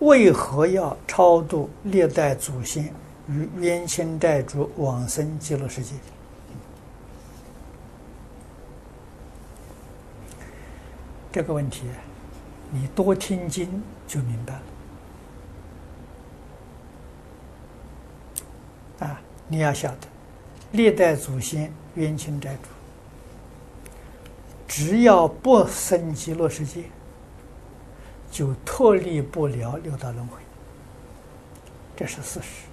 为何要超度历代祖先与冤亲债主往生极乐世界？这个问题，你多听经就明白了。啊，你要晓得，历代祖先冤亲债主，只要不生极乐世界，就脱离不了六道轮回，这是事实。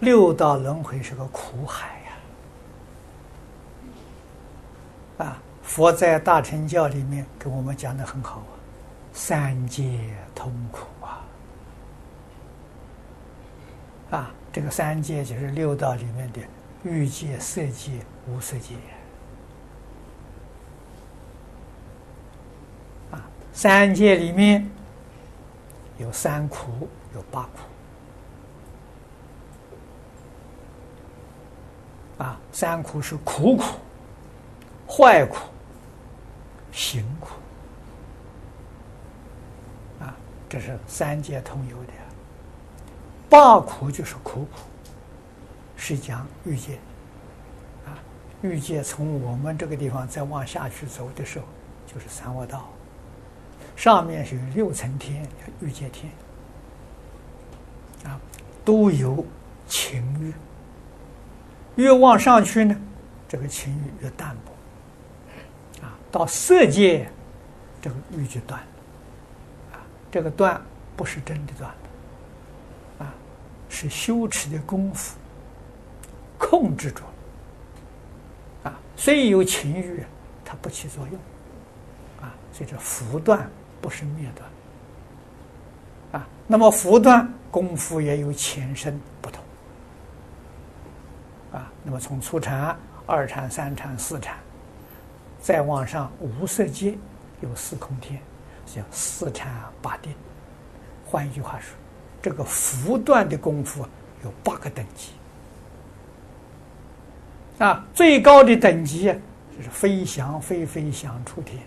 六道轮回是个苦海呀！啊，佛在《大乘教》里面给我们讲的很好啊，三界痛苦啊！啊，这个三界就是六道里面的欲界、色界、无色界。三界里面有三苦，有八苦。啊，三苦是苦苦、坏苦、行苦。啊，这是三界通有的。八苦就是苦苦，是讲欲界。啊，欲界从我们这个地方再往下去走的时候，就是三恶道。上面是六层天，欲界天，啊，都有情欲。越往上去呢，这个情欲越淡薄，啊，到色界，这个欲就断了，啊，这个断不是真的断。了，啊，是修持的功夫控制住了，啊，虽有情欲，它不起作用，啊，所以这福断。不是灭断啊，那么福断功夫也有前身不同啊。那么从初禅、二禅、三禅、四禅，再往上无色界有四空天，叫四禅八定。换一句话说，这个福断的功夫有八个等级啊，最高的等级就是飞想飞飞想出天。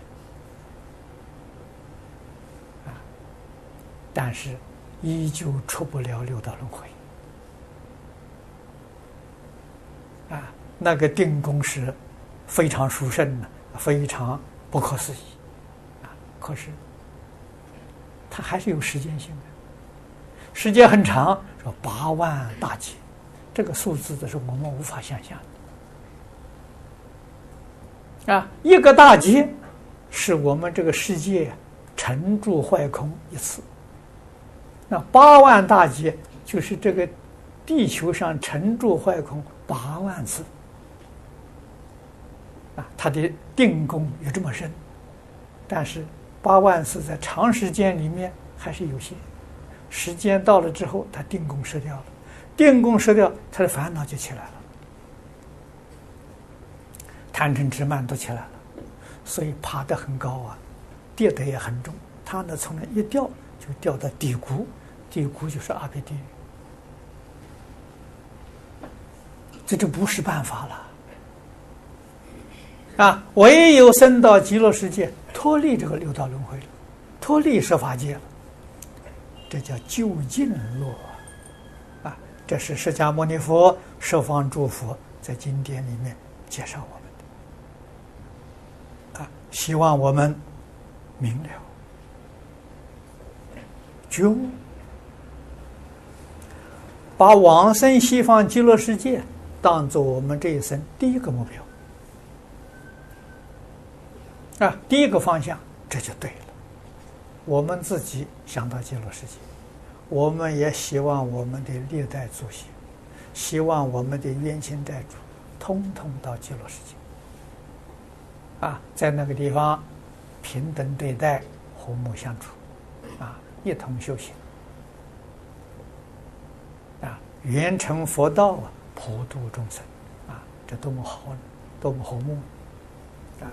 但是，依旧出不了六道轮回啊！那个定功是非常殊胜的，非常不可思议啊！可是，它还是有时间性的，时间很长，说八万大劫，这个数字的是我们无法想象的啊！一个大劫，是我们这个世界沉住坏空一次。那八万大劫就是这个地球上沉住坏空八万次。啊，它的定功有这么深，但是八万次在长时间里面还是有限，时间到了之后，它定功失掉了，定功失掉，他的烦恼就起来了，贪嗔痴慢都起来了，所以爬得很高啊，跌得也很重，他呢从那一掉。就掉到低谷，低谷就是阿鼻地狱，这就不是办法了啊！唯有升到极乐世界，脱离这个六道轮回了，脱离设法界了，这叫究竟落啊！这是释迦牟尼佛设方诸佛在经典里面介绍我们的啊，希望我们明了。觉悟，把往生西方极乐世界当做我们这一生第一个目标啊，第一个方向，这就对了。我们自己想到极乐世界，我们也希望我们的历代祖先，希望我们的冤亲债主，通通到极乐世界啊，在那个地方平等对待，和睦相处。一同修行啊，圆成佛道啊，普度众生啊，这多么好，多么和睦啊！